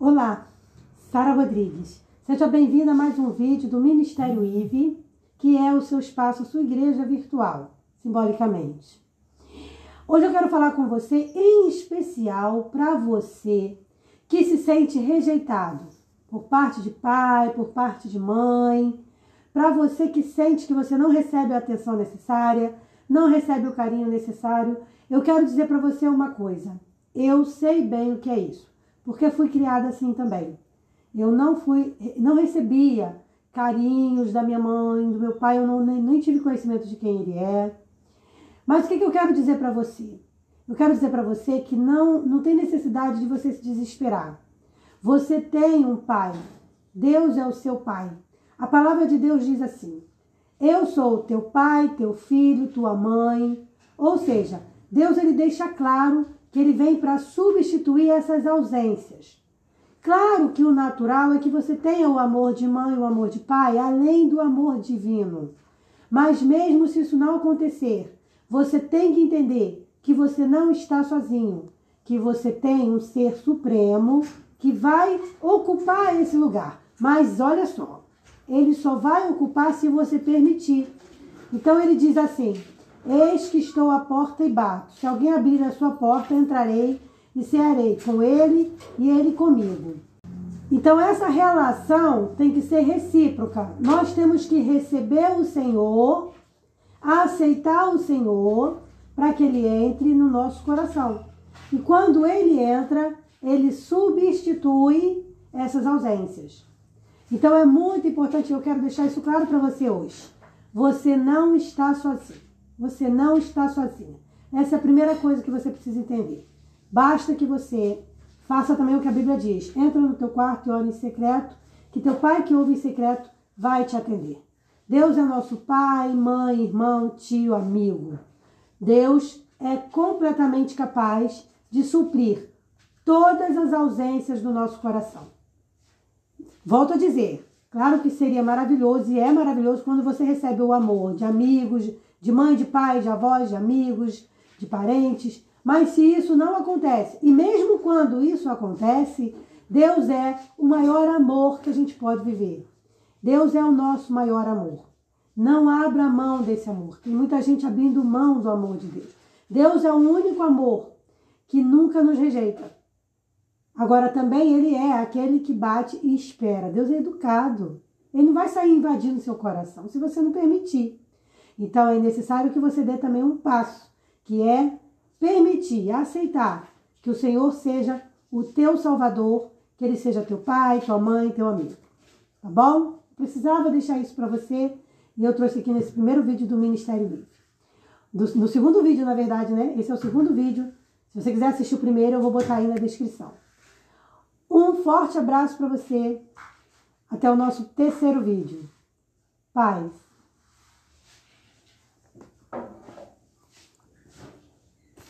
Olá, Sara Rodrigues. Seja bem-vinda a mais um vídeo do Ministério IVE, que é o seu espaço, sua igreja virtual, simbolicamente. Hoje eu quero falar com você, em especial para você que se sente rejeitado por parte de pai, por parte de mãe, para você que sente que você não recebe a atenção necessária, não recebe o carinho necessário, eu quero dizer para você uma coisa. Eu sei bem o que é isso, porque fui criada assim também. Eu não fui, não recebia carinhos da minha mãe, do meu pai, eu não, nem, nem tive conhecimento de quem ele é. Mas o que, que eu quero dizer para você? Eu quero dizer para você que não, não tem necessidade de você se desesperar. Você tem um pai. Deus é o seu pai. A palavra de Deus diz assim: Eu sou teu pai, teu filho, tua mãe. Ou seja, Deus ele deixa claro que ele vem para substituir essas ausências. Claro que o natural é que você tenha o amor de mãe, o amor de pai, além do amor divino. Mas mesmo se isso não acontecer, você tem que entender que você não está sozinho, que você tem um ser supremo que vai ocupar esse lugar. Mas olha só, ele só vai ocupar se você permitir. Então ele diz assim: Eis que estou à porta e bato. Se alguém abrir a sua porta, entrarei e cearei com ele e ele comigo. Então, essa relação tem que ser recíproca. Nós temos que receber o Senhor, aceitar o Senhor, para que ele entre no nosso coração. E quando ele entra, ele substitui essas ausências. Então, é muito importante, eu quero deixar isso claro para você hoje. Você não está sozinho. Você não está sozinha. Essa é a primeira coisa que você precisa entender. Basta que você faça também o que a Bíblia diz. Entra no teu quarto e ore em secreto, que teu pai que ouve em secreto vai te atender. Deus é nosso pai, mãe, irmão, tio, amigo. Deus é completamente capaz de suprir todas as ausências do nosso coração. Volto a dizer, claro que seria maravilhoso e é maravilhoso quando você recebe o amor de amigos, de mãe, de pai, de avós, de amigos, de parentes. Mas se isso não acontece, e mesmo quando isso acontece, Deus é o maior amor que a gente pode viver. Deus é o nosso maior amor. Não abra mão desse amor. Tem muita gente abrindo mão do amor de Deus. Deus é o único amor que nunca nos rejeita. Agora também ele é aquele que bate e espera. Deus é educado. Ele não vai sair invadindo seu coração se você não permitir. Então é necessário que você dê também um passo, que é permitir, aceitar que o Senhor seja o teu Salvador, que Ele seja teu pai, tua mãe, teu amigo. Tá bom? Precisava deixar isso para você e eu trouxe aqui nesse primeiro vídeo do Ministério Livre. Do, no segundo vídeo, na verdade, né? Esse é o segundo vídeo. Se você quiser assistir o primeiro, eu vou botar aí na descrição. Um forte abraço para você. Até o nosso terceiro vídeo. Paz.